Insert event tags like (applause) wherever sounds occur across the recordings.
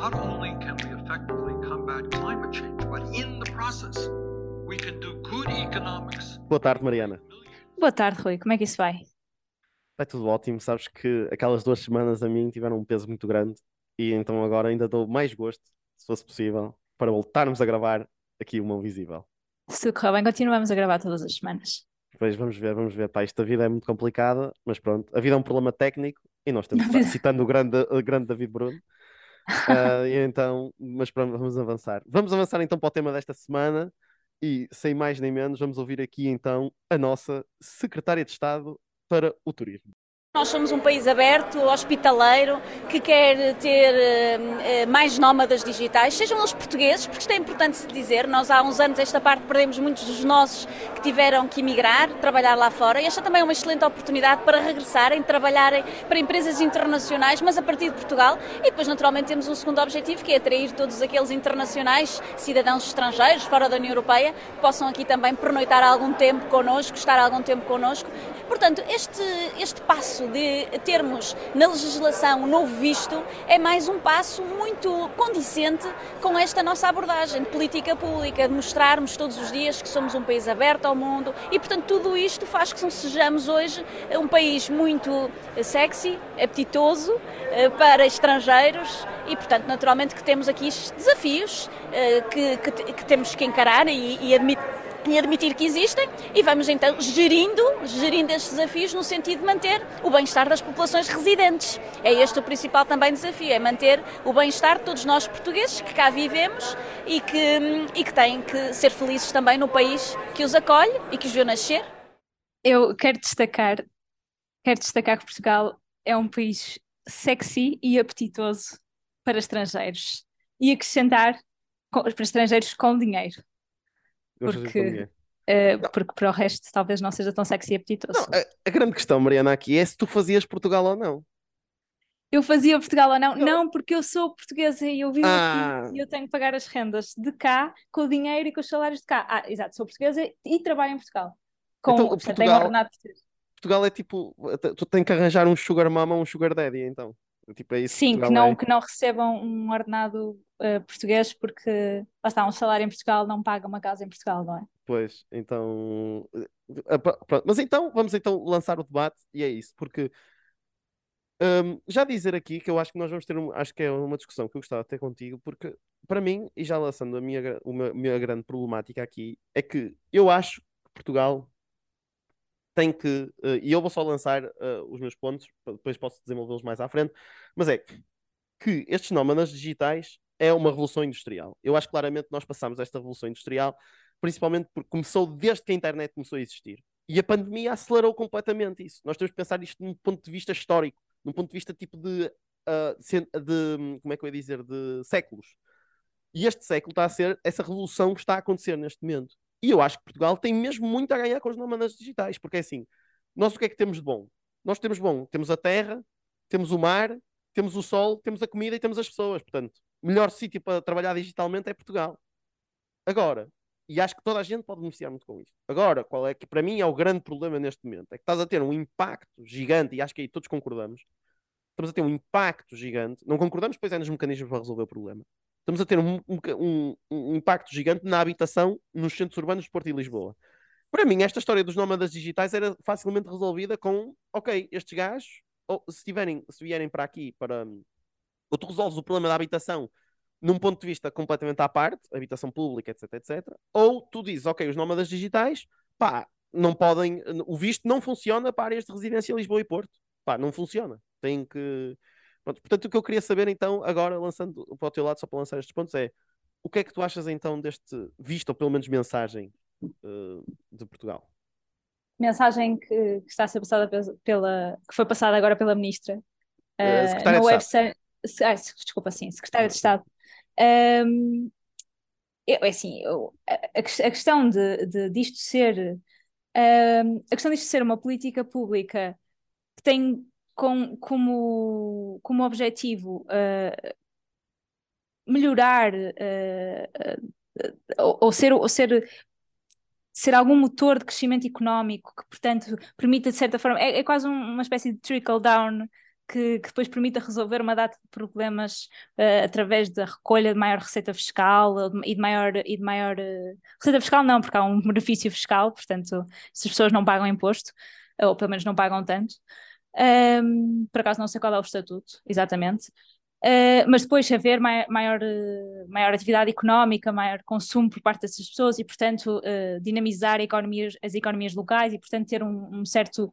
not only can we effectively combat climate change, but in the process, we can do good economics. Boa tarde, Mariana. Boa tarde, Rui. Como é que isso vai? Vai tudo ótimo. Sabes que aquelas duas semanas a mim tiveram um peso muito grande e então agora ainda dou mais gosto, se fosse possível, para voltarmos a gravar aqui o Mão Visível. Se tudo correr bem, continuamos a gravar todas as semanas. Pois vamos ver, vamos ver. Pá, esta vida é muito complicada, mas pronto, a vida é um problema técnico e nós (laughs) estamos pá, citando o grande, o grande David Bruno. Uh, então, mas pronto, vamos avançar. Vamos avançar então para o tema desta semana e, sem mais nem menos, vamos ouvir aqui então a nossa Secretária de Estado para o Turismo. Nós somos um país aberto, hospitaleiro, que quer ter uh, mais nómadas digitais, sejam eles portugueses, porque isto é importante se dizer. Nós há uns anos, esta parte, perdemos muitos dos nossos que tiveram que emigrar, trabalhar lá fora. E esta também é uma excelente oportunidade para regressarem, trabalharem para empresas internacionais, mas a partir de Portugal. E depois, naturalmente, temos um segundo objetivo, que é atrair todos aqueles internacionais, cidadãos estrangeiros, fora da União Europeia, que possam aqui também pernoitar algum tempo connosco, estar algum tempo connosco. Portanto, este, este passo de termos na legislação um novo visto é mais um passo muito condicente com esta nossa abordagem de política pública, de mostrarmos todos os dias que somos um país aberto ao mundo e, portanto, tudo isto faz que sejamos hoje um país muito sexy, apetitoso eh, para estrangeiros e, portanto, naturalmente que temos aqui desafios eh, que, que, que temos que encarar e, e admitir e admitir que existem e vamos então gerindo, gerindo estes desafios no sentido de manter o bem-estar das populações residentes. É este o principal também desafio, é manter o bem-estar de todos nós portugueses que cá vivemos e que, e que têm que ser felizes também no país que os acolhe e que os viu nascer. Eu quero destacar, quero destacar que Portugal é um país sexy e apetitoso para estrangeiros e acrescentar para estrangeiros com dinheiro porque, uh, porque para o resto talvez não seja tão sexy e apetitoso. Não, a, a, grande questão, Mariana, aqui é se tu fazias Portugal ou não. Eu fazia Portugal ou não? Não, não porque eu sou portuguesa e eu vivo ah. aqui e eu tenho que pagar as rendas de cá com o dinheiro e com os salários de cá. Ah, exato, sou portuguesa e trabalho em Portugal. Com, então, portanto, Portugal, tenho português. Portugal é tipo, tu tens que arranjar um sugar mama ou um sugar daddy, então. Tipo, é Sim, que, que não, é. que não recebam um ordenado uh, português porque lá está, um salário em Portugal não paga uma casa em Portugal, não é? Pois, então. Uh, Mas então, vamos então lançar o debate e é isso, porque um, já dizer aqui que eu acho que nós vamos ter, um, acho que é uma discussão que eu gostava de ter contigo, porque para mim, e já lançando a minha, uma, minha grande problemática aqui, é que eu acho que Portugal tem que, uh, e eu vou só lançar uh, os meus pontos, depois posso desenvolvê-los mais à frente, mas é que estes nómadas digitais é uma revolução industrial. Eu acho claramente que nós passamos esta revolução industrial, principalmente porque começou desde que a internet começou a existir. E a pandemia acelerou completamente isso. Nós temos que pensar isto num ponto de vista histórico, num ponto de vista tipo de, uh, de como é que eu ia dizer, de séculos. E este século está a ser essa revolução que está a acontecer neste momento. E eu acho que Portugal tem mesmo muito a ganhar com os nómadas digitais, porque é assim, nós o que é que temos de bom? Nós temos bom, temos a terra, temos o mar, temos o sol, temos a comida e temos as pessoas. Portanto, melhor sítio para trabalhar digitalmente é Portugal. Agora, e acho que toda a gente pode beneficiar muito com isto. Agora, qual é que para mim é o grande problema neste momento? É que estás a ter um impacto gigante, e acho que aí todos concordamos. Estamos a ter um impacto gigante. Não concordamos, pois é nos mecanismos para resolver o problema estamos a ter um, um, um, impacto gigante na habitação nos centros urbanos de Porto e Lisboa. Para mim, esta história dos nómadas digitais era facilmente resolvida com, ok, estes gajos, ou, se, tiverem, se vierem para aqui, para, ou tu resolves o problema da habitação num ponto de vista completamente à parte, habitação pública, etc, etc, ou tu dizes, ok, os nómadas digitais, pá, não podem, o visto não funciona para áreas de residência Lisboa e Porto, pá, não funciona, tem que Pronto, portanto, o que eu queria saber então, agora lançando para o teu lado, só para lançar estes pontos, é o que é que tu achas então deste visto, ou pelo menos mensagem uh, de Portugal? Mensagem que, que, está a ser passada pela, que foi passada agora pela ministra uh, uh, no website. Ah, desculpa, sim, secretária de Estado. Um, é assim, eu, a, a, questão de, de disto ser um, a questão disto ser uma política pública que tem com, como, como objetivo uh, melhorar uh, ou, ou, ser, ou ser ser algum motor de crescimento económico que, portanto, permita, de certa forma, é, é quase um, uma espécie de trickle-down que, que, depois permita resolver uma data de problemas uh, através da recolha de maior receita fiscal e de maior, e de maior uh, receita fiscal não, porque há um benefício fiscal, portanto, se as pessoas não pagam imposto, ou pelo menos não pagam tanto. Um, por acaso não sei qual é o estatuto, exatamente. Uh, mas depois haver maior, maior, maior, atividade económica, maior consumo por parte dessas pessoas e, portanto, uh, dinamizar economias, as economias locais e, portanto, ter um, um certo,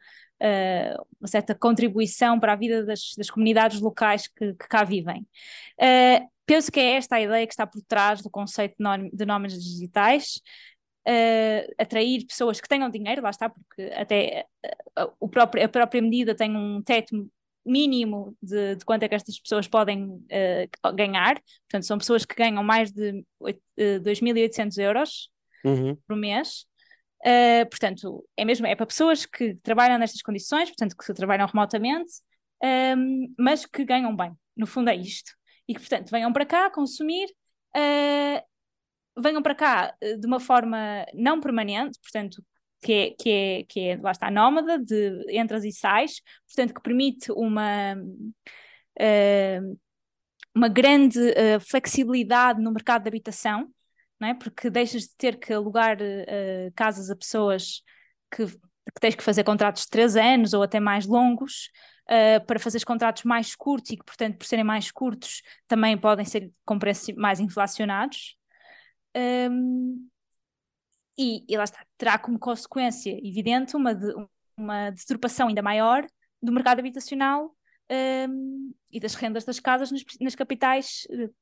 uma certa contribuição para a vida das, das comunidades locais que, que cá vivem. penso que é esta a ideia que está por trás do conceito de nóminas digitais. Atrair pessoas que tenham dinheiro, lá está, porque até o próprio, a própria medida tem um teto mínimo de, de, quanto é que estas pessoas podem uh, ganhar. Portanto, são pessoas que ganham mais de uh, eh, 2.800 euros uhum. por mês. Uh, portanto, é mesmo, é para pessoas que trabalham nestas condições, portanto, que trabalham remotamente, um, mas que ganham bem. No fundo é isto. E que, portanto, venham para cá consumir, uh, venham para cá de uma forma não permanente, portanto, que é, que é, que é lá está, nómada, de entras e sais, portanto, que permite uma, uh, uma grande uh, flexibilidade no mercado de habitação, não é? porque deixas de ter que alugar uh, casas a pessoas que, que tens que fazer contratos de três anos ou até mais longos. Uh, para fazer contratos mais curtos e que, portanto, por serem mais curtos, também podem ser com preços mais inflacionados. Um, e, e lá está, terá como consequência evidente uma, de, uma deturpação ainda maior do mercado habitacional um, e das rendas das casas nas, nas capitais, uh,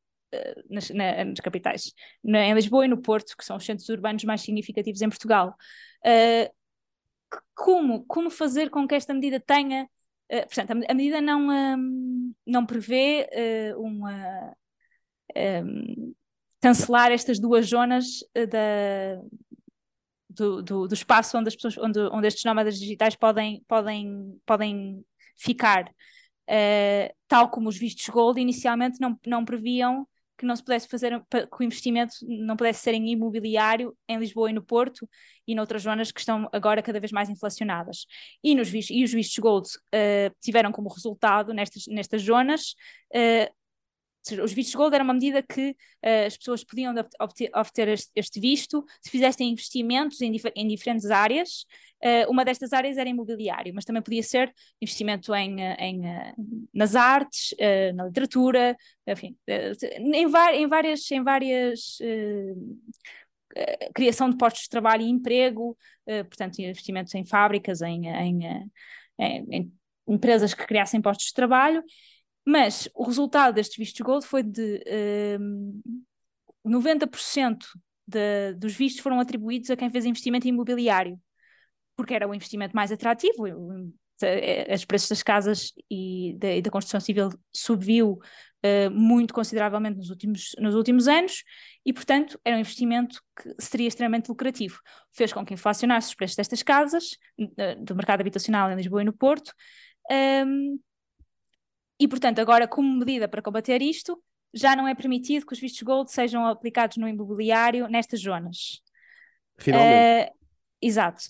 nas, na, nas, capitais, na, em Lisboa e no Porto, que são os centros urbanos mais significativos em Portugal. Uh, como, como fazer com que esta medida tenha. Uh, portanto, a, a, medida não, um, não prevê uma. Um, cancelar estas duas zonas da, do, do, do, espaço onde as pessoas, onde, onde estes nómadas digitais podem, podem, podem ficar. Uh, tal como os vistos gold inicialmente não, não previam que não se pudesse fazer, que o investimento não pudesse ser em imobiliário em Lisboa e no Porto e noutras zonas que estão agora cada vez mais inflacionadas. E, nos e os vistos gold uh, tiveram como resultado nestas, nestas zonas os vistos gold era uma medida que uh, as pessoas podiam obter, obter este, este, visto se fizessem investimentos em, dif em diferentes áreas. Uh, uma destas áreas era imobiliário, mas também podia ser investimento em, eh, em nas artes, uh, na literatura, enfim, em, em, várias, em várias criação de postos de trabalho e emprego, portanto, investimentos em fábricas, em, em, em empresas que criassem postos de trabalho mas o resultado destes vistos gold foi de um, 90% de, dos vistos foram atribuídos a quem fez investimento imobiliário, porque era o investimento mais atrativo. Os preços das casas e da, e da construção civil subiu uh, muito consideravelmente nos últimos, nos últimos anos e, portanto, era um investimento que seria extremamente lucrativo. Fez com que inflacionasse os preços destas casas, uh, do mercado habitacional em Lisboa e no Porto, um, e, portanto, agora, como medida para combater isto, já não é permitido que os vistos gold sejam aplicados no imobiliário nestas zonas. Finalmente. Uh, exato.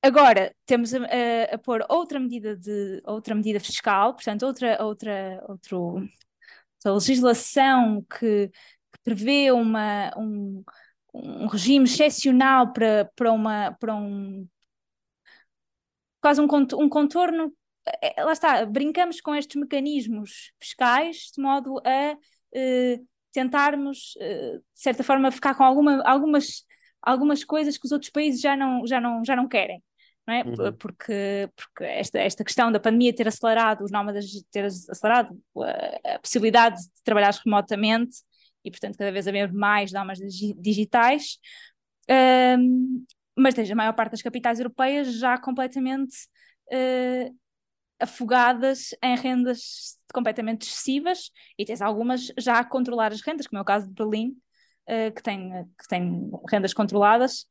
Agora temos a, a, a, pôr outra medida de outra medida fiscal, portanto outra outra outro, outra legislação que, que prevê uma um, um regime excepcional para para uma para um quase um, um contorno lá está, brincamos com estes mecanismos fiscais de modo a uh, tentarmos, uh, de certa forma, ficar com alguma, algumas, algumas coisas que os outros países já não, já não, já não querem. Não é? Uhum. Porque, porque esta, esta questão da pandemia ter acelerado os nómadas, ter acelerado a, a possibilidade de trabalhar remotamente e, portanto, cada vez haver mais nómadas digitais, um, mas desde a maior parte das capitais europeias já completamente uh, afogadas em rendas completamente excessivas e tens algumas já a controlar as rendas, como é o caso de Berlim, uh, que, tem, que tem rendas controladas.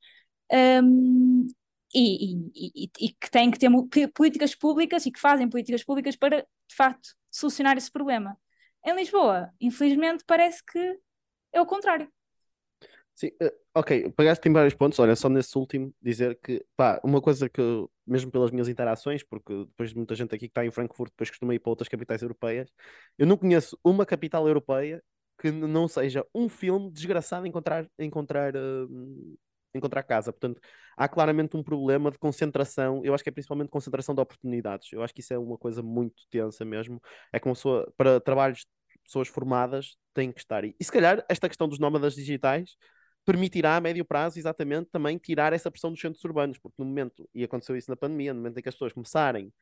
Um, e, e, e, e, que têm que ter políticas públicas e que fazem políticas públicas para, de facto, solucionar esse problema. Em Lisboa, infelizmente, parece que é o contrário. Sim, eh, ok, pegaste em vários pontos. Olha, só nesse último, dizer que, pá, uma coisa que, mesmo pelas minhas interações, porque depois de muita gente aqui que está em Frankfurt, depois costuma ir para outras capitais europeias, eu não conheço uma capital europeia que não seja um filme desgraçado encontrar, encontrar, hum, encontrar casa. Portanto, há claramente um problema de concentração. Eu acho que é principalmente concentração de oportunidades. Eu acho que isso é uma coisa muito tensa mesmo. É como para trabalhos pessoas formadas tem que estar aí. E se calhar esta questão dos nómadas digitais permitirá a médio prazo, exatamente, também tirar essa pressão dos centros urbanos, porque no momento, e aconteceu isso na pandemia, no momento em que as pessoas começarem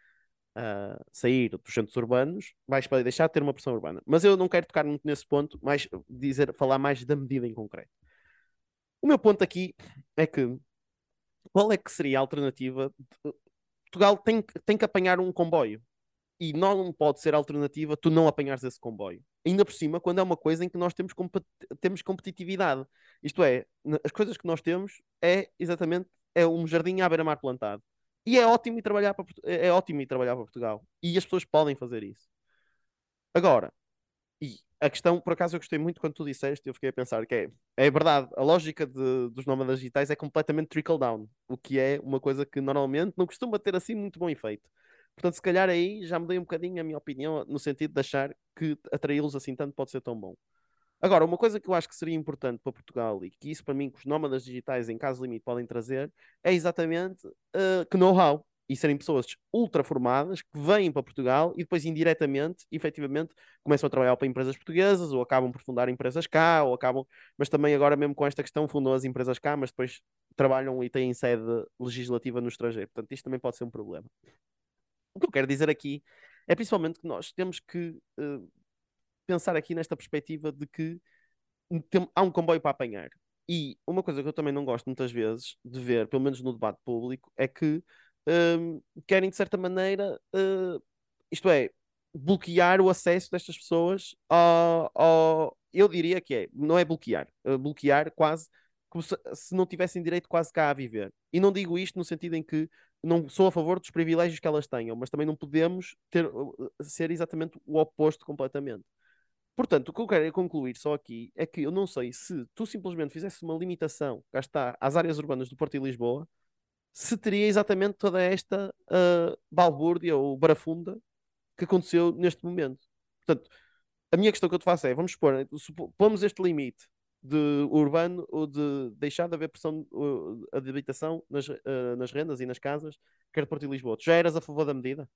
a sair dos centros urbanos, vais deixar de ter uma pressão urbana. Mas eu não quero tocar muito nesse ponto, mas dizer, falar mais da medida em concreto. O meu ponto aqui é que qual é que seria a alternativa? Portugal tem, tem que apanhar um comboio e não pode ser alternativa tu não apanhares esse comboio. Ainda por cima, quando é uma coisa em que nós temos, compet- temos competitividade. Isto é, as coisas que nós temos é exatamente é um jardim à beira-mar plantado. E é ótimo ir trabalhar para, é é ótimo ir trabalhar para Portugal. E as pessoas podem fazer isso. Agora, e a questão, por acaso eu gostei muito quando tu disseste, eu fiquei a pensar que é, é verdade, a lógica de- dos nómadas digitais é completamente trickle down, o que é uma coisa que normalmente não costuma ter assim muito bom efeito. Portanto, se calhar aí já mudei um bocadinho a minha opinião no sentido de achar que atraí-los assim tanto pode ser tão bom. Agora, uma coisa que eu acho que seria importante para Portugal e que isso para mim que os nómadas digitais em caso limite podem trazer é exatamente uh, que know-how e serem pessoas ultra formadas que vêm para Portugal e depois indiretamente, efetivamente, começam a trabalhar para empresas portuguesas ou acabam por fundar empresas cá ou acabam, mas também agora mesmo com esta questão fundam as empresas cá, mas depois trabalham e têm sede legislativa no estrangeiro. Portanto, isto também pode ser um problema. O que eu quero dizer aqui é principalmente que nós temos que uh, pensar aqui nesta perspectiva de que tem, há um comboio para apanhar. E uma coisa que eu também não gosto muitas vezes de ver, pelo menos no debate público, é que um, querem, de certa maneira, uh, isto é, bloquear o acesso destas pessoas ao, ao, Eu diria que é, não é bloquear, uh, bloquear quase como se, se, não tivessem direito quase cá a viver. E não digo isto no sentido em que não sou a favor dos privilégios que elas tenham, mas também não podemos ter, ser exatamente o oposto completamente. Portanto, o que eu quero concluir só aqui é que eu não sei se tu simplesmente fizesse uma limitação, cá está, às áreas urbanas do Porto e Lisboa, se teria exatamente toda esta uh, balbúrdia ou barafunda que aconteceu neste momento. Portanto, a minha questão que eu te faço é, vamos supor, pomos este limite de urbano ou de deixar de haver pressão uh, de habitação nas, uh, nas rendas e nas casas, quer de Porto e Lisboa. Tu já eras a favor da medida?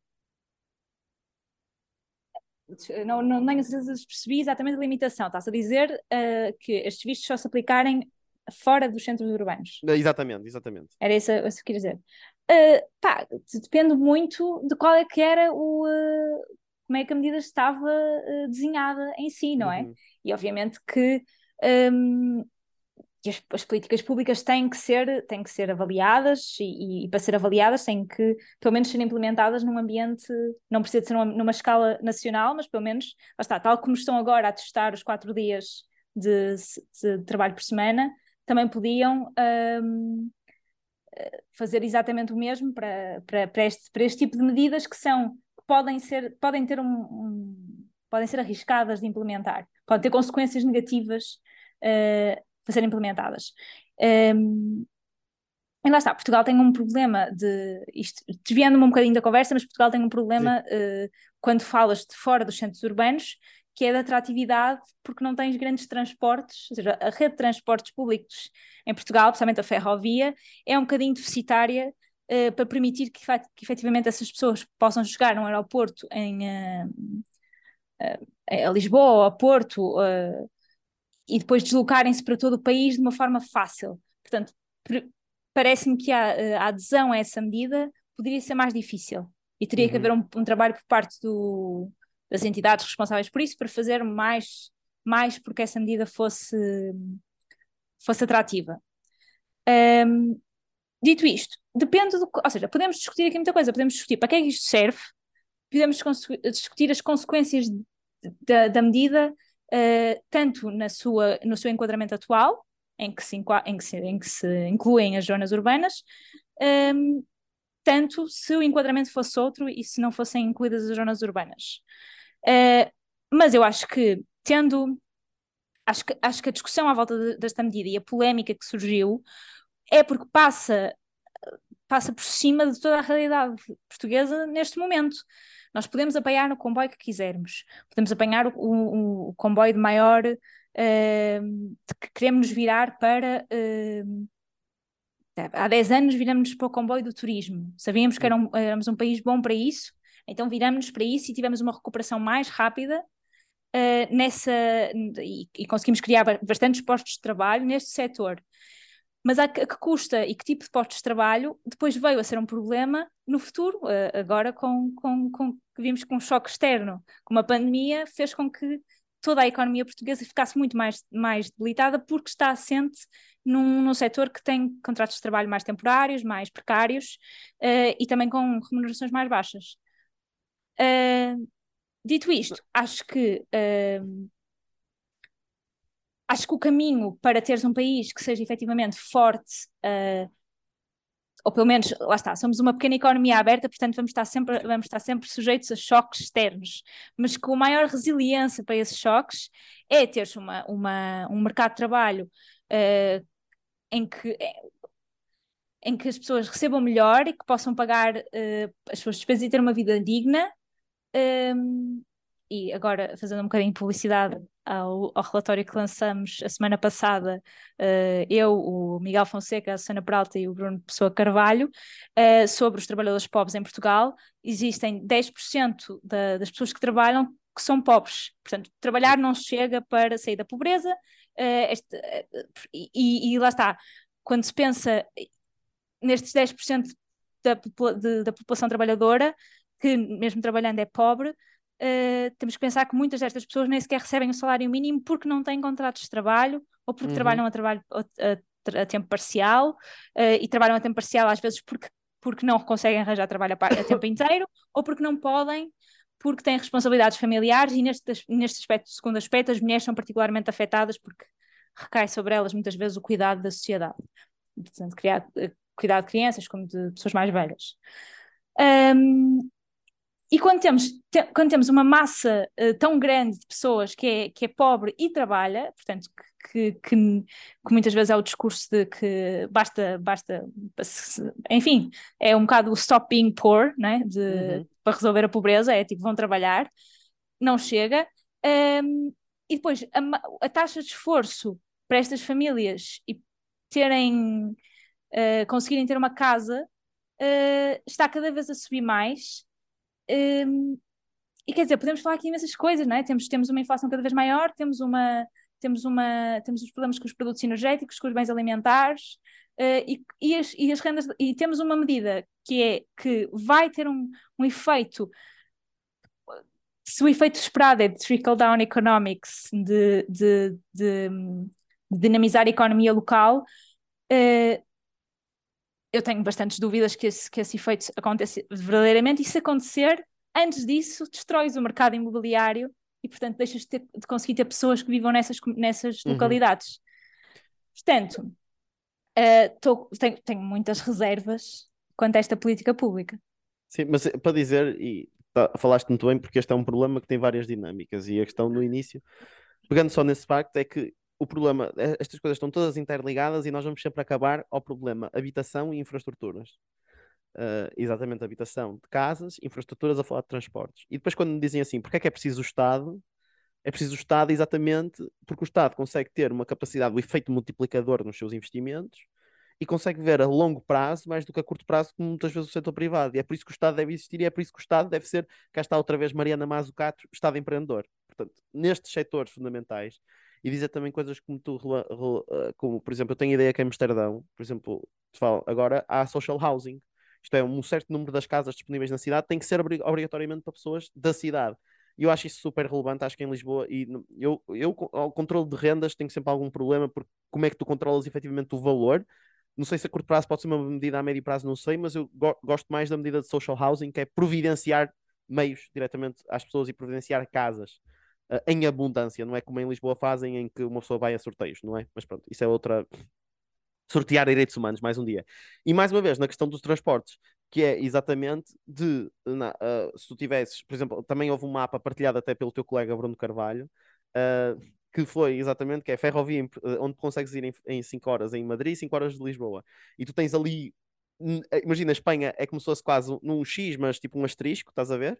não, não, não percebi exatamente a limitação. Estás a dizer uh, que estes vistos só se aplicarem fora dos centros urbanos. Exatamente, exatamente. Era isso, isso que queria dizer. Uh, pá, depende muito de qual é que era o. Uh, como é que a medida estava desenhada em si, não é? Uhum. E obviamente que. Um, que as, as, políticas públicas têm que ser, têm que ser avaliadas e, e, para ser avaliadas têm que, pelo menos, ser implementadas num ambiente, não precisa de ser numa, numa escala nacional, mas pelo menos, está, tal como estão agora a testar os quatro dias de, de trabalho por semana, também podiam um, fazer exatamente o mesmo para, para, para, este, para este tipo de medidas que são, que podem ser, podem ter um, um podem ser arriscadas de implementar, podem ter consequências negativas uh, para serem implementadas. Um, e lá está, Portugal tem um problema de. Isto, desviando-me um bocadinho da conversa, mas Portugal tem um problema uh, quando falas de fora dos centros urbanos, que é da atratividade, porque não tens grandes transportes, ou seja, a rede de transportes públicos em Portugal, principalmente a ferrovia, é um bocadinho deficitária uh, para permitir que, que efetivamente essas pessoas possam chegar num aeroporto em, uh, a Lisboa ou a Porto e depois deslocarem-se para todo o país de uma forma fácil. Portanto, parece-me que a, a, adesão a essa medida poderia ser mais difícil e teria uhum. que haver um, um, trabalho por parte do, das entidades responsáveis por isso para fazer mais, mais porque essa medida fosse, fosse atrativa. Um, dito isto, depende do. Ou seja, podemos discutir aqui muita coisa, podemos discutir para que é que isto serve, podemos discutir as consequências da, da medida Uh, tanto na sua, no seu enquadramento atual, em que se, em que se, em que se incluem as zonas urbanas, um, tanto se o enquadramento fosse outro e se não fossem incluídas as zonas urbanas. Uh, mas eu acho que, tendo acho que, acho que a discussão à volta de, desta medida e a polémica que surgiu é porque passa, passa por cima de toda a realidade portuguesa neste momento. Nós podemos apanhar no comboio que quisermos, podemos apanhar o, o, o comboio de maior uh, que queremos nos virar para. Uh, há 10 anos viramos para o comboio do turismo. Sabíamos que um, éramos um país bom para isso, então viramos-nos para isso e tivemos uma recuperação mais rápida uh, nessa e, e, conseguimos criar bastantes postos de trabalho neste setor. Mas a, que custa e que tipo de postos de trabalho depois veio a ser um problema no futuro, uh, agora com, com, com vimos que um choque externo, com uma pandemia, fez com que toda a economia portuguesa ficasse muito mais, mais debilitada porque está assente num, num setor que tem contratos de trabalho mais temporários, mais precários uh, e também com remunerações mais baixas. Uh, dito isto, acho que uh, acho que o caminho para teres um país que seja efetivamente forte, uh, ou pelo menos, lá está, somos uma pequena economia aberta, portanto vamos estar sempre, vamos estar sempre sujeitos a choques externos, mas com maior resiliência para esses choques é teres uma, uma, um mercado de trabalho uh, em que em que as pessoas recebam melhor e que possam pagar uh, as suas despesas e ter uma vida digna um, e agora, fazendo um bocadinho de publicidade ao, ao relatório que lançamos a semana passada, uh, eu, o Miguel Fonseca, a Susana Peralta e o Bruno Pessoa Carvalho, uh, sobre os trabalhadores pobres em Portugal, existem 10% da, das pessoas que trabalham que são pobres. Portanto, trabalhar não chega para sair da pobreza. Uh, este, e, e, lá está, quando se pensa nestes 10% da, de, da população trabalhadora, que mesmo trabalhando é pobre, uh, temos que pensar que muitas destas pessoas nem sequer recebem o salário mínimo porque não têm contratos de trabalho ou porque uhum. trabalham a, trabalho, a, a tempo parcial uh, e trabalham a tempo parcial às vezes porque, porque não conseguem arranjar trabalho a, a (laughs) tempo inteiro ou porque não podem porque têm responsabilidades familiares e neste, neste aspecto, segundo aspecto, as mulheres são particularmente afetadas porque recai sobre elas muitas vezes o cuidado da sociedade. Portanto, criar, eh, cuidar de crianças como de pessoas mais velhas. Um, e quando temos, te, quando temos uma massa uh, tão grande de pessoas que é, que é pobre e trabalha, portanto, que, que, que, muitas vezes é o discurso de que basta, basta, enfim, é um bocado o stop being poor, né? de, uhum. para resolver a pobreza, é tipo, vão trabalhar, não chega. Um, e depois, a, a, taxa de esforço para estas famílias e terem, uh, conseguirem ter uma casa uh, está cada vez a subir mais um, e quer dizer, podemos falar aqui imensas coisas, não é? Temos, temos uma inflação cada vez maior, temos uma temos uma temos os problemas com os produtos energéticos, com os bens alimentares uh, e, e, as, e as rendas e temos uma medida que é que vai ter um, um efeito se o efeito esperado é de trickle down economics de, de, de, de dinamizar a economia local uh, eu tenho bastantes dúvidas que esse, que esse efeito aconteça verdadeiramente, e se acontecer, antes disso, destróis o mercado imobiliário e, portanto, deixas de, ter, de conseguir ter pessoas que vivam nessas, nessas uhum. localidades. Portanto, uh, tô, tenho, tenho, muitas reservas quanto a esta política pública. Sim, mas eh, para dizer, e tá, falaste muito bem, porque este é um problema que tem várias dinâmicas, e a questão no início, pegando só nesse facto, é que o problema, é, estas coisas estão todas interligadas e nós vamos sempre acabar ao problema habitação e infraestruturas. Uh, exatamente, habitação de casas, infraestruturas a falar de transportes. E depois, quando me dizem assim, porque é que é preciso o Estado? É preciso o Estado exatamente porque o Estado consegue ter uma capacidade, o efeito multiplicador nos seus investimentos e consegue ver a longo prazo mais do que a curto prazo, como muitas vezes o setor privado. E é por isso que o Estado deve existir e é por isso que o Estado deve ser, cá está outra vez Mariana Mazzucato, Estado empreendedor. Portanto, nestes setores fundamentais, e dizer também coisas como tu, eh, como por exemplo, eu tenho ideia que em Amsterdão, por exemplo, te falo, agora há social housing, isto é, um certo número das casas disponíveis na cidade tem que ser obrigatoriamente para pessoas da cidade. E eu acho isso super relevante, acho que em Lisboa, e eu, eu ao controle de rendas tenho sempre algum problema, porque como é que tu controlas efetivamente o valor? Não sei se a curto prazo pode ser uma medida a médio prazo, não sei, mas eu go gosto mais da medida de social housing, que é providenciar meios diretamente às pessoas e providenciar casas uh, em abundância, não é como em Lisboa fazem, em que uma pessoa vai a sorteios, não é? Mas pronto, isso é outra. Sortear direitos humanos, mais um dia. E mais uma vez, na questão dos transportes, que é exatamente de. Na, uh, se tu tivesses, por exemplo, também houve um mapa partilhado até pelo teu colega Bruno Carvalho. Uh, que foi exatamente, que é ferrovia eh, onde consegues ir em 5 horas em Madrid, 5 horas de Lisboa. E tu tens ali, imagina, a Espanha é como se fosse quase num X, mas tipo um asterisco, estás a ver?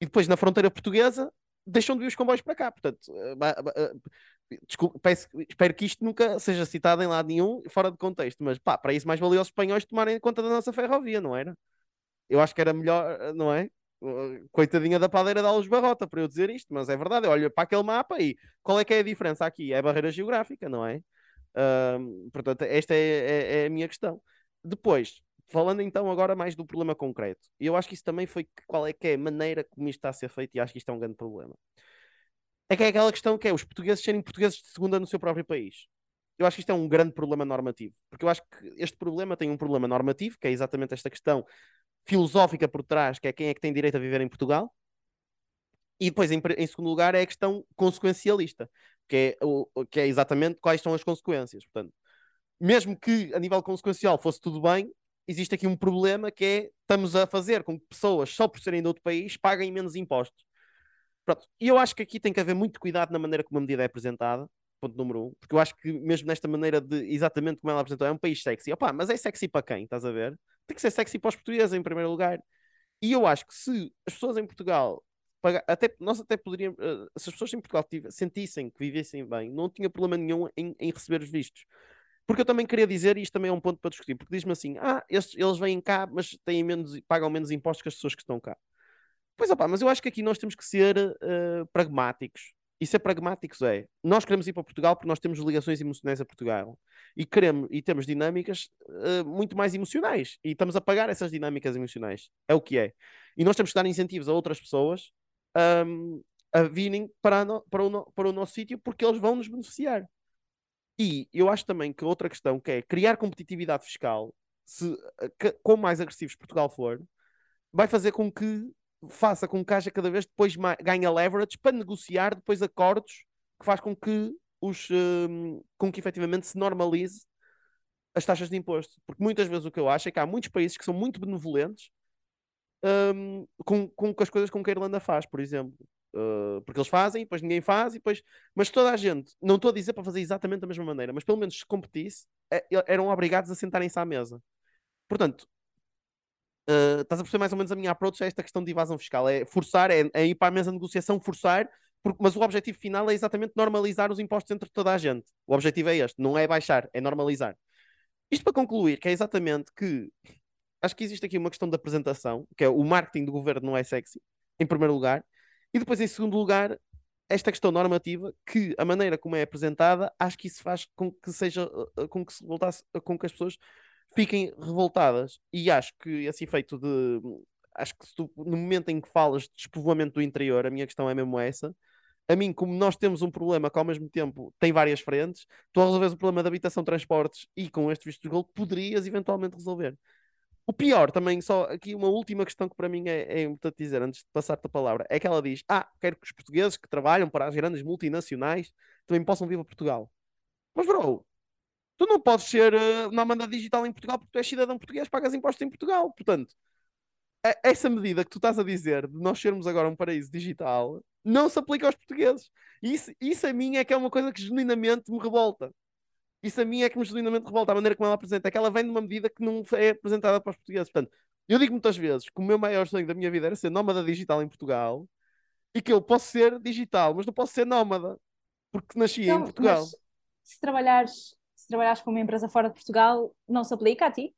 E depois na fronteira portuguesa deixam de vir os comboios para cá. Portanto, eh, eh, desculpa, peço- espero que isto nunca seja citado em lado nenhum, fora de contexto, mas pá, para isso mais valia os espanhóis tomarem conta da nossa ferrovia, não era? Eu acho que era melhor, eh, não é? Coitadinha da padeira de Alves Barrota para eu dizer isto, mas é verdade. Eu olho para aquele mapa e qual é que é a diferença aqui? É a barreira geográfica, não é? Portanto, esta é, é- é a minha questão. Depois, falando então agora mais do problema concreto, e eu acho que isso também foi qual é que é a maneira como isto está a ser feito, e acho que isto é um grande problema. É que é aquela questão que é os portugueses serem portugueses de segunda no seu próprio país. Eu acho que isto é um grande problema normativo, porque eu acho que este problema tem um problema normativo, que é exatamente esta questão filosófica por trás, que é quem é que tem direito a viver em Portugal. E depois, em, em segundo lugar, é a questão consequencialista, que é, o- que é exatamente quais são as consequências. Portanto, mesmo que a nível consequencial fosse tudo bem, existe aqui um problema que é estamos a fazer com que pessoas, só por serem de outro país, paguem menos impostos. Pronto. E eu acho que aqui tem que haver muito cuidado na maneira como a medida é apresentada, ponto número um, porque eu acho que mesmo nesta maneira de, exatamente como ela apresentou, é um país sexy. Opa, mas é sexy para quem? Estás a ver? Tem que ser sexy para os portugueses, em primeiro lugar. E eu acho que se as pessoas em Portugal, até, nós até poderíamos, eh, se as pessoas em Portugal sentissem que vivessem bem, não tinha problema nenhum em, em receber os vistos. Porque eu também queria dizer, e isto também é um ponto para discutir, porque diz-me assim, ah, estes- eles vêm cá, mas têm menos, pagam menos impostos que as pessoas que estão cá. Pois opá, mas eu acho que aqui nós temos que ser eh, pragmáticos. E ser pragmáticos é, nós queremos ir para Portugal porque nós temos ligações emocionais a Portugal. E queremos, e temos dinâmicas eh, muito mais emocionais. E estamos a pagar essas dinâmicas emocionais. É o que é. E nós temos que dar incentivos a outras pessoas ahm, a virem para, no- para, o, no- para o nosso sítio porque eles vão nos beneficiar. E eu acho também que outra questão que é criar competitividade fiscal, se, eh, que, quanto mais agressivos Portugal for, vai fazer com que faça com que haja cada vez depois ganha leverage para negociar depois acordos que faz com que os hum, com que efetivamente se normalize as taxas de imposto. Porque muitas vezes o que eu acho é que há muitos países que são muito benevolentes hum, com, com as coisas com que a Irlanda faz, por exemplo. Uh, porque eles fazem, depois ninguém faz, e depois... mas toda a gente, não estou a dizer para fazer exatamente da mesma maneira, mas pelo menos se competisse, eh, eram obrigados a sentarem-se à mesa. Portanto, Uh, estás a perceber mais ou menos a minha approach a esta questão de evasão fiscal? É forçar, é, é ir para a mesa de negociação, forçar, mas o objetivo final é exatamente normalizar os impostos entre toda a gente. O objetivo é este, não é baixar, é normalizar. Isto para concluir, que é exatamente que acho que existe aqui uma questão de apresentação, que é o marketing do governo não é sexy, em primeiro lugar, e depois, em segundo lugar, esta questão normativa, que a maneira como é apresentada, acho que isso faz com que seja, uh, uh, com que se voltasse, uh, com que as pessoas fiquem revoltadas. E acho que esse efeito de. Acho que tu, no momento em que falas de despovoamento do interior, a minha questão é mesmo essa. A mim, como nós temos um problema que ao mesmo tempo tem várias frentes, tu a resolveres o problema da habitação, transportes e com este visto de gold, poderias eventualmente resolver. O pior também, só aqui uma última questão que para mim é, é importante dizer antes de passar-te a palavra, é que ela diz: Ah, quero que os portugueses que trabalham para as grandes multinacionais também possam vir a Portugal. Mas, bro, tu não podes ser uh, nómada digital em Portugal porque tu és cidadão português, pagas impostos em Portugal. Portanto, a- essa medida que tu estás a dizer de nós sermos agora um paraíso digital não se aplica aos portugueses. Isso, isso a mim é que é uma coisa que genuinamente me revolta. Isso a mim é que me genuinamente revolta, a maneira como ela apresenta, é que ela vem de uma medida que não é apresentada para os portugueses. Portanto, eu digo muitas vezes que o meu maior sonho da minha vida era ser nómada digital em Portugal e que eu posso ser digital, mas não posso ser nómada porque nasci em Então, Portugal. mas se trabalhares, se trabalhares para uma empresa fora de Portugal, não se aplica a ti?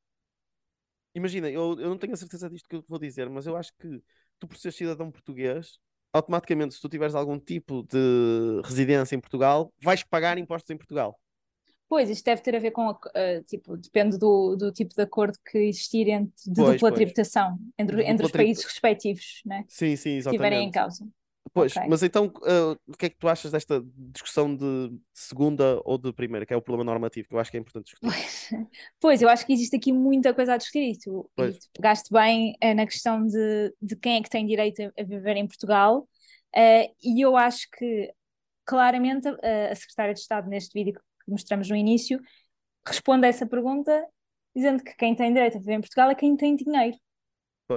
Imagina, eu, eu não tenho a certeza disto que eu vou dizer, mas eu acho que tu, por ser cidadão português, automaticamente, se tu tiveres algum tipo de residência em Portugal, vais pagar impostos em Portugal. Pois, isto deve ter a ver com, a- eh, tipo, depende do, do tipo de acordo que existir entre, de Pois, dupla pois. tributação entre, De entre dupla os países respectivos, né? Sim, sim, Que estiverem em exatamente. causa. Pois, Ok. mas então, ah, o que é que tu achas desta discussão de segunda ou de primeira, que é o problema normativo, que eu acho que é importante discutir? Pois, (laughs) pois, eu acho que existe aqui muita coisa a discutir. E tu, e tu pegaste bem eh, na questão de, de quem é que tem direito a, a viver em Portugal. E eu acho que claramente a, a Secretária de Estado, neste vídeo que mostramos no início, responde a essa pergunta dizendo que quem tem direito a viver em Portugal é quem tem dinheiro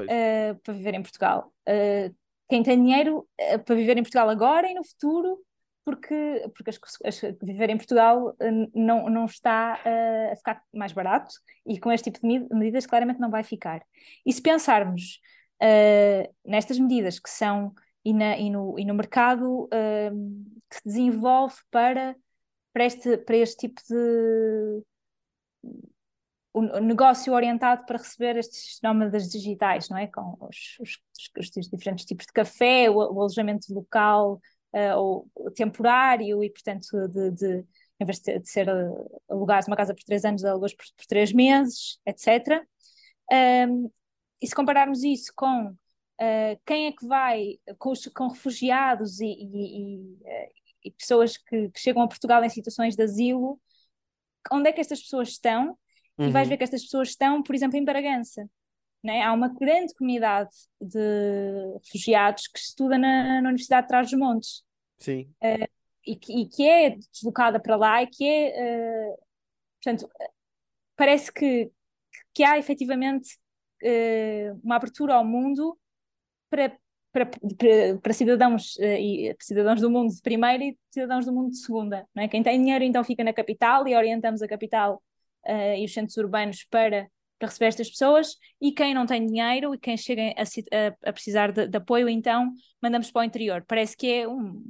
eh, para viver em Portugal. Eh, quem tem dinheiro eh, para viver em Portugal agora e no futuro, porque, porque as, as, viver em Portugal não, não está uh, a ficar mais barato e com este tipo de medidas claramente não vai ficar. E se pensarmos uh, nestas medidas que são e, na, e, no, e no mercado uh, que se desenvolve para, para, este, para este tipo de negócio orientado para receber estes nómadas digitais, não é? Com os, os, os, diferentes tipos de café, o, o alojamento local uh, ou temporário e, portanto, de, de em vez de, de ser alugados uma casa por três anos, alugados por, por três meses, etc. Um, e se compararmos isso com uh, quem é que vai, com, os, com refugiados e, e, e, pessoas que, que, chegam a Portugal em situações de asilo, onde é que estas pessoas estão? Uhum. E vais uhum. ver que estas pessoas estão, por exemplo, em Bragança. Né? Há uma grande comunidade de refugiados que estuda na, na Universidade de Trás-os-Montes. Sim. Uh, e, que, e, que, é deslocada para lá e que é. Uh, portanto, parece que, que há efetivamente uh, uma abertura ao mundo para, para, para, para cidadãos, e cidadãos do mundo de primeira e cidadãos do mundo de segunda. Não é? Quem tem dinheiro então fica na capital e orientamos a capital e os centros urbanos para para receber estas pessoas e quem não tem dinheiro e quem chega a, a, a precisar de, de, apoio, então mandamos para o interior. Parece que é um.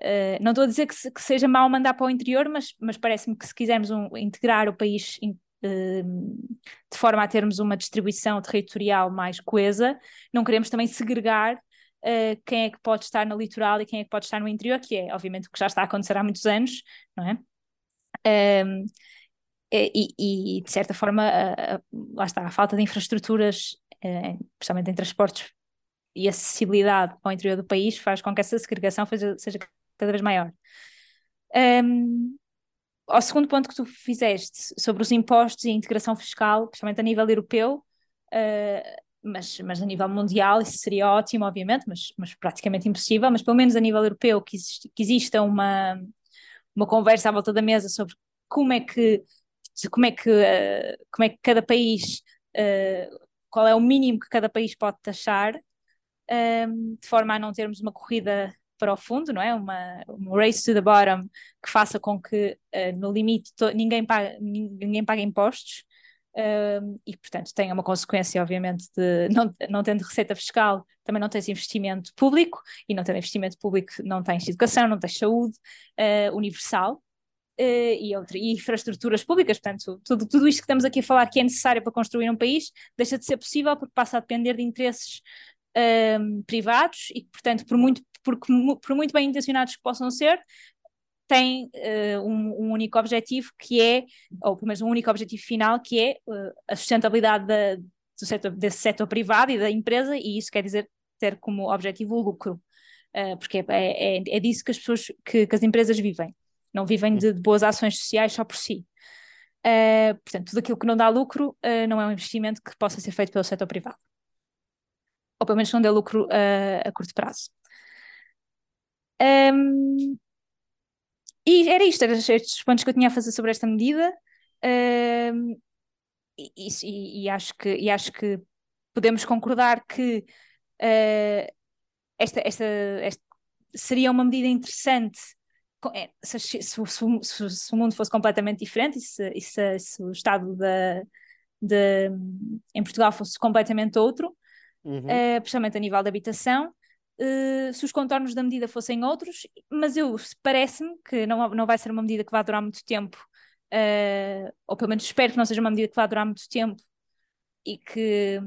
Uh, não estou a dizer que, se, que, seja mau mandar para o interior, mas, mas parece-me que se quisermos um, integrar o país in, uh, de forma a termos uma distribuição territorial mais coesa, não queremos também segregar uh, quem é que pode estar no litoral e quem é que pode estar no interior, que é obviamente o que já está a acontecer há muitos anos, não é? Eh, e, e, de certa forma, a, a, lá está, a falta de infraestruturas, eh, especialmente em transportes e acessibilidade ao interior do país, faz com que essa segregação seja, seja cada vez maior. Um, ao segundo ponto que tu fizeste sobre os impostos e a integração fiscal, principalmente a nível europeu, uh, mas, mas a nível mundial isso seria ótimo, obviamente, mas, mas praticamente impossível, mas pelo menos a nível europeu que, existe, que exista uma, uma conversa à volta da mesa sobre como é que como é que, uh, como é que cada país, uh, qual é o mínimo que cada país pode taxar, de forma a não termos uma corrida para o fundo, não é? Uma, um race to the bottom que faça com que uh, no limite ninguém ninguém pague impostos ehm, e, portanto, tenha uma consequência, obviamente, de não, não tendo receita fiscal, também não tens investimento público e não tendo investimento público não tens educação, não tens saúde uh, universal uh, e, outra, e infraestruturas públicas, portanto, tudo, tudo isto que estamos aqui a falar que é necessário para construir um país deixa de ser possível porque passa a depender de interesses uh, privados e, portanto, por muito, por, por muito bem intencionados que possam ser, tem uh, um, um, único objetivo que é, ou pelo menos um único objetivo final, que é uh, a sustentabilidade da, do setor, desse setor privado e da empresa, e isso quer dizer ter como objetivo o lucro, uh, porque é, é, é, disso que as pessoas, que, que as empresas vivem não vivem de, de boas ações sociais só por si. Portanto, tudo aquilo que não dá lucro não é um investimento que possa ser feito pelo setor privado. Ou pelo menos não dê lucro a curto prazo. Um, e era isto, eram estes pontos que eu tinha a fazer sobre esta medida. Um, e, e, e, acho que, e acho que podemos concordar que esta, esta, esta seria uma medida interessante é, se, se, se, se, o mundo fosse completamente diferente e se, o estado de, de, em Portugal fosse completamente outro, uhum. uh, principalmente a nível de habitação, uh, se os contornos da medida fossem outros, mas eu parece-me que não, não vai ser uma medida que vai durar muito tempo, uh, ou pelo menos espero que não seja uma medida que vai durar muito tempo e que,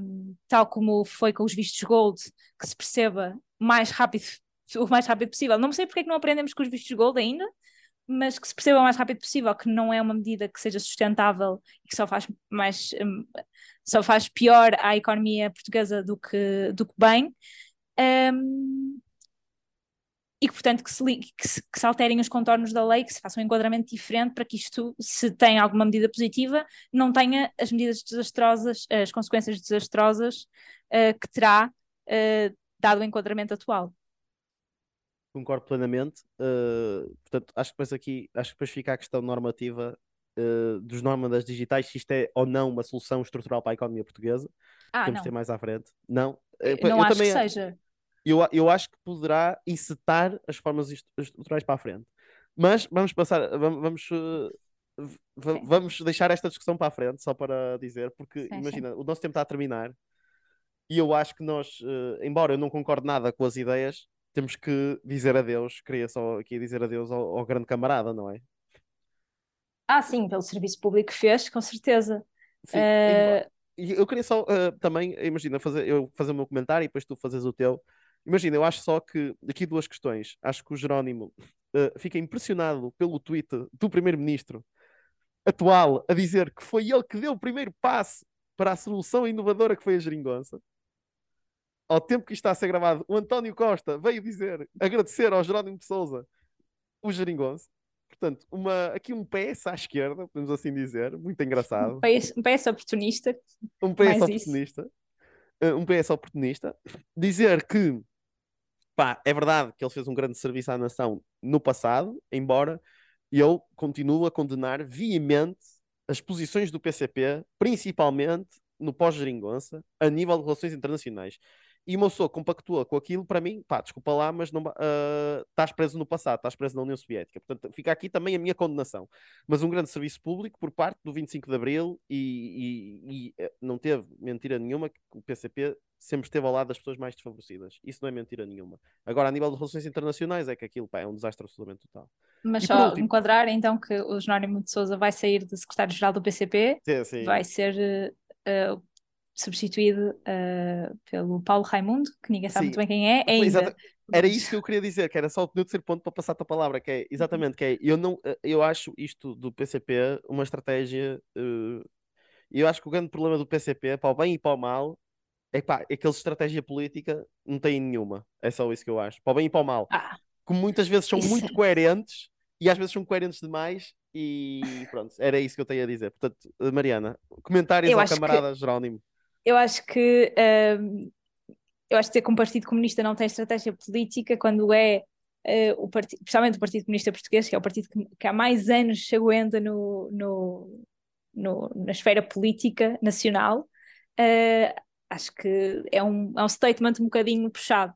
tal como foi com os vistos gold, que se perceba mais rápido (laughs) o mais rápido possível. Não sei porque é que não aprendemos com os vistos gold ainda, mas que se perceba o mais rápido possível que não é uma medida que seja sustentável e que só faz mais um, só faz pior à economia portuguesa do que, do que bem. Um, e que, portanto, que se, que, se, que se, alterem os contornos da lei, que se faça um enquadramento diferente para que isto, se tem alguma medida positiva, não tenha as medidas desastrosas, as consequências desastrosas uh, que terá uh, dado o enquadramento atual. Concordo plenamente. Uh, portanto, acho que depois aqui, acho que depois fica a questão normativa dos nómadas digitais, se isto é ou não uma solução estrutural para a economia portuguesa. Ah, Temos não. ter mais à frente. Não? Eu, não eu acho também, que seja. Eu, eu acho que poderá incitar as formas estruturais para a frente. Mas vamos passar, vamos, vamos, uh, vamos deixar esta discussão para a frente, só para dizer, porque sim, imagina, sim. o nosso tempo está a terminar e eu acho que nós, uh, embora eu não concorde nada com as ideias, temos que dizer adeus. Queria só aqui dizer adeus ao, ao grande camarada, não é? Ah, sim, pelo serviço público que fez, com certeza. Sim, uh... eu queria só uh, também, imagina, fazer, eu fazer o meu comentário e depois tu fazes o teu. Imagina, eu acho só que aqui duas questões. Acho que o Jerónimo uh, fica impressionado pelo tweet do primeiro-ministro atual a dizer que foi ele que deu o primeiro passo para a solução inovadora que foi a geringonça. Ao tempo que está a ser gravado, o António Costa veio dizer, agradecer ao Jerónimo de Souza o geringonça. Portanto, uma, aqui um PS à esquerda, podemos assim dizer, muito engraçado. Um PS, um PS oportunista. Um PS oportunista. Uh, um PS oportunista. Dizer que pá, é verdade que ele fez um grande serviço à nação no passado, embora eu continuo a condenar veemente as posições do PCP, principalmente no pós-geringonça, a nível de relações internacionais e uma pessoa compactua com aquilo, para mim, pá, desculpa lá, mas não, uh, estás preso no passado, estás preso na União Soviética. Portanto, fica aqui também a minha condenação. Mas um grande serviço público por parte do 25 de Abril e, e, e eh, não teve mentira nenhuma que o PCP sempre esteve ao lado das pessoas mais desfavorecidas. Isso não é mentira nenhuma. Agora, a nível de relações internacionais, é que aquilo pá, é um desastre absolutamente total. Mas e só último... enquadrar então que o Jerónimo de Souza vai sair de secretário-geral do PCP, sim, sim. vai ser uh, substituído uh, pelo Paulo Raimundo, que ninguém sabe Sim. muito bem quem é ainda. Era isso que eu (laughs) queria dizer, que era só o terceiro ponto para passar a palavra, que é exatamente, que é, eu não, eh, eu acho isto do PCP uma estratégia, uh, eu acho que o grande problema do PCP, para o bem e para o mal, é pá, é que eles estratégia política não têm nenhuma, é só isso que eu acho, para o bem e para o mal. Ah, Como muitas vezes são muito é coerentes, e às vezes são coerentes demais, e pronto, era isso que eu tenho a dizer. Portanto, Mariana, comentários eu ao camarada que... Jerónimo eu acho que um, eu acho que ter como Partido Comunista não tem estratégia política quando é uh, o partido, o Partido Comunista Português, que é o partido que, que há mais anos se aguenta no, no, no, na esfera política nacional. Uh, acho que é um, é um statement um bocadinho puxado.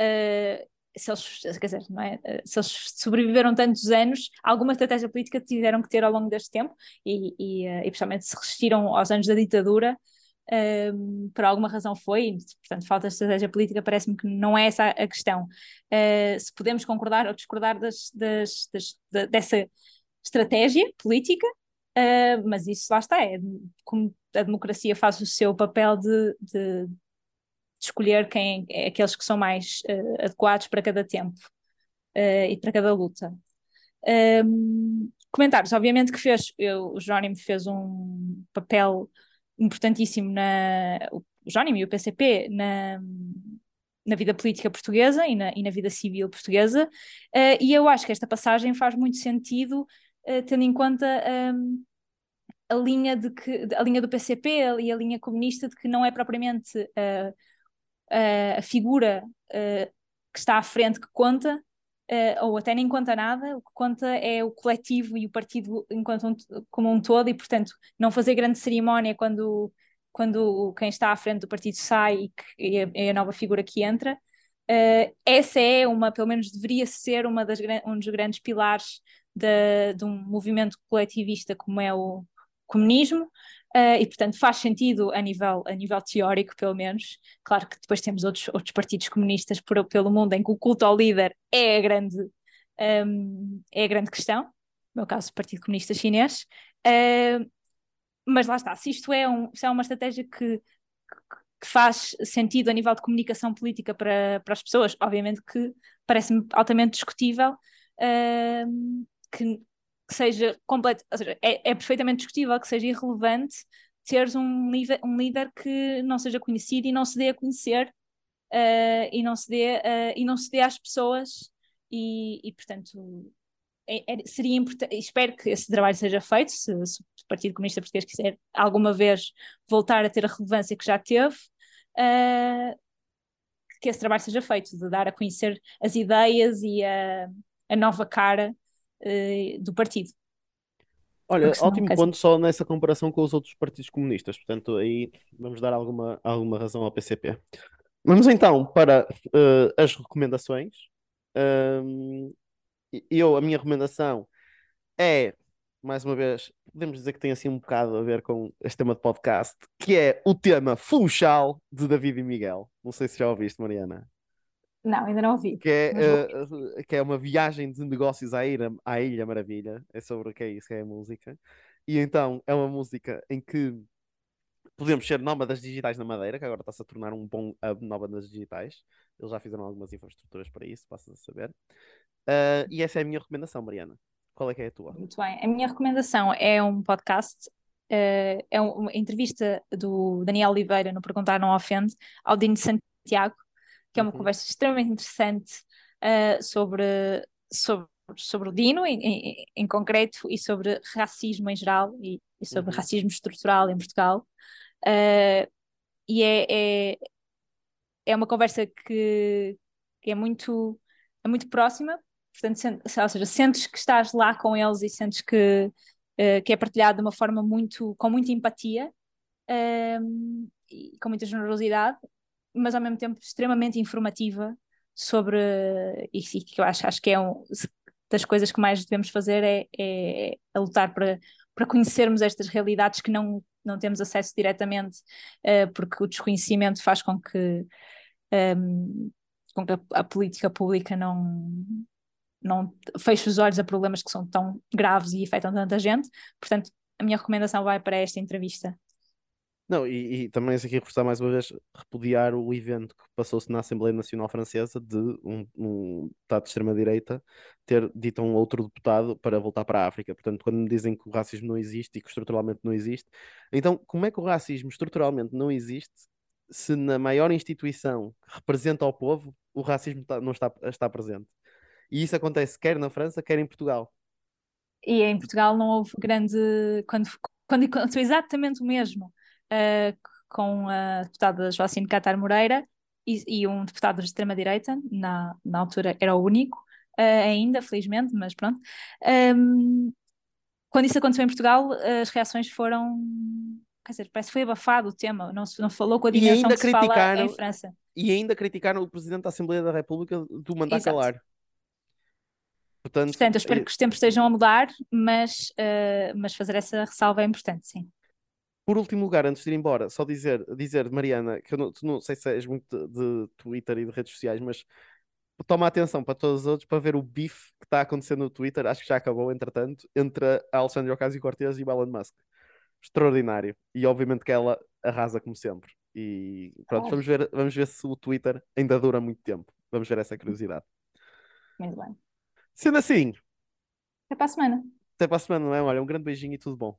Uh, se eles, quer dizer, não é? se eles sobreviveram tantos anos, alguma estratégia política tiveram que ter ao longo deste tempo e, e, e principalmente se resistiram aos anos da ditadura, um, por alguma razão foi, portanto, falta de estratégia política, parece-me que não é essa a questão. Uh, se podemos concordar ou discordar das, das, das, dessa estratégia política, uh, mas isso lá está, é como a democracia faz o seu papel de, de, de escolher quem é aqueles que são mais uh, adequados para cada tempo e para cada luta. Um, comentários, obviamente que fez, eu, o Jerónimo fez um papel importantíssimo na o Jónimo e o PCP na, na vida política portuguesa e na, e na vida civil portuguesa, uh, e eu acho que esta passagem faz muito sentido, uh, tendo em conta um, a linha de que a linha do PCP e a linha comunista de que não é propriamente uh, a figura que está à frente que conta, uh, ou até nem conta nada, o que conta é o coletivo e o partido enquanto um, como um todo, e portanto não fazer grande cerimónia quando, quando quem está à frente do partido sai e, que, e a, é a nova figura que entra. Uh, essa é uma, pelo menos deveria ser uma das, um dos grandes pilares de, de um movimento coletivista como é o comunismo, Uh, e, portanto, faz sentido a nível, a nível teórico, pelo menos. Claro que depois temos outros, outros partidos comunistas por, pelo mundo em que o culto ao líder é a grande, um, é a grande questão. No meu caso, o Partido Comunista Chinês. Uh, mas lá está, se isto é, um, se é uma estratégia que, que faz sentido a nível de comunicação política para, para as pessoas, obviamente que parece-me altamente discutível uh, que, que seja completo, ou seja, é, é perfeitamente discutível que seja irrelevante teres um líder, um líder que não seja conhecido e não se dê a conhecer uh, e, não se dê, uh, e não se dê às pessoas e, e portanto é, é, seria importante, espero que esse trabalho seja feito, se, se, o Partido Comunista Português quiser alguma vez voltar a ter a relevância que já teve, uh, que esse trabalho seja feito, de dar a conhecer as ideias e a, a nova cara uh, do partido. Olha, ótimo ponto só nessa comparação com os outros partidos comunistas, portanto aí vamos dar alguma, alguma razão ao PCP. Vamos então para uh, as recomendações. Um, eu, a minha recomendação é, mais uma vez, podemos dizer que tem assim um bocado a ver com este tema de podcast, que é o tema Funchal de David e Miguel. Não sei se já ouviste, Mariana. Não, ainda não ouvi. Que é, uh, que é uma viagem de negócios à Ilha, à Ilha Maravilha. É sobre o que é isso, que é a música. E então é uma música em que podemos ser nómadas digitais na Madeira, que agora está-se a tornar um bom hub nómadas digitais. Eles já fizeram algumas infraestruturas para isso, passas a saber. Uh, e essa é a minha recomendação, Mariana. Qual é que é a tua? Muito bem. A minha recomendação é um podcast, uh, é uma entrevista do Daniel Oliveira no Perguntar Não Ofende, ao Dino Santiago, que é uma uhum. conversa extremamente interessante uh, sobre, sobre, sobre o Dino em, em, em, concreto e sobre racismo em geral e, e sobre uhum. racismo estrutural em Portugal. Uh, e é, é, é uma conversa que, que é muito é muito próxima, portanto, ou seja, sentes que estás lá com eles e sentes que, uh, que é partilhado de uma forma muito, com muita empatia um, e com muita generosidade, mas ao mesmo tempo extremamente informativa sobre, e, que eu acho, acho que é um, das coisas que mais devemos fazer é, é, é lutar para, para conhecermos estas realidades que não não temos acesso diretamente, uh, porque o desconhecimento faz com que, um, ehm, com que a, a, política pública não, não feche os olhos a problemas que são tão graves e afetam tanta gente. Portanto, a minha recomendação vai para esta entrevista. Não, e, e também aqui reforçar mais uma vez, repudiar o evento que passou-se na Assembleia Nacional Francesa de um, um deputado de extrema-direita ter dito a um outro deputado para voltar para a África. Portanto, quando me dizem que o racismo não existe e que estruturalmente não existe, então como é que o racismo estruturalmente não existe se na maior instituição que representa o povo o racismo tá, não está, está presente? E isso acontece quer na França, quer em Portugal. E em Portugal não houve grande. Quando, quando aconteceu exatamente o mesmo uh, com a deputada Joacine Catar Moreira e, e, um deputado de extrema-direita, na, na altura era o único, uh, ainda, felizmente, mas pronto. Um, quando isso aconteceu em Portugal, as reações foram. Quer dizer, parece que foi abafado o tema, não, se, não falou com a dimensão que se fala em França. E ainda criticaram o Presidente da Assembleia da República do mandar Exato. calar. Portanto, Portanto, eu espero que os tempos estejam a mudar, mas, uh, mas fazer essa ressalva é importante, sim. Por último lugar, antes de ir embora, só dizer, dizer Mariana, que eu não, tu não sei se és muito de, de Twitter e de redes sociais, mas toma atenção para todos os outros para ver o bife que está acontecendo no Twitter, acho que já acabou, entretanto, entre a Alexandre Ocasio-Cortez e o Elon Musk. Extraordinário. E obviamente que ela arrasa como sempre. E pronto, oh. vamos, ver, vamos ver se o Twitter ainda dura muito tempo. Vamos ver essa curiosidade. Muito bem. Sendo assim. Até para a semana. Até para a semana, não é? Olha, um grande beijinho e tudo bom.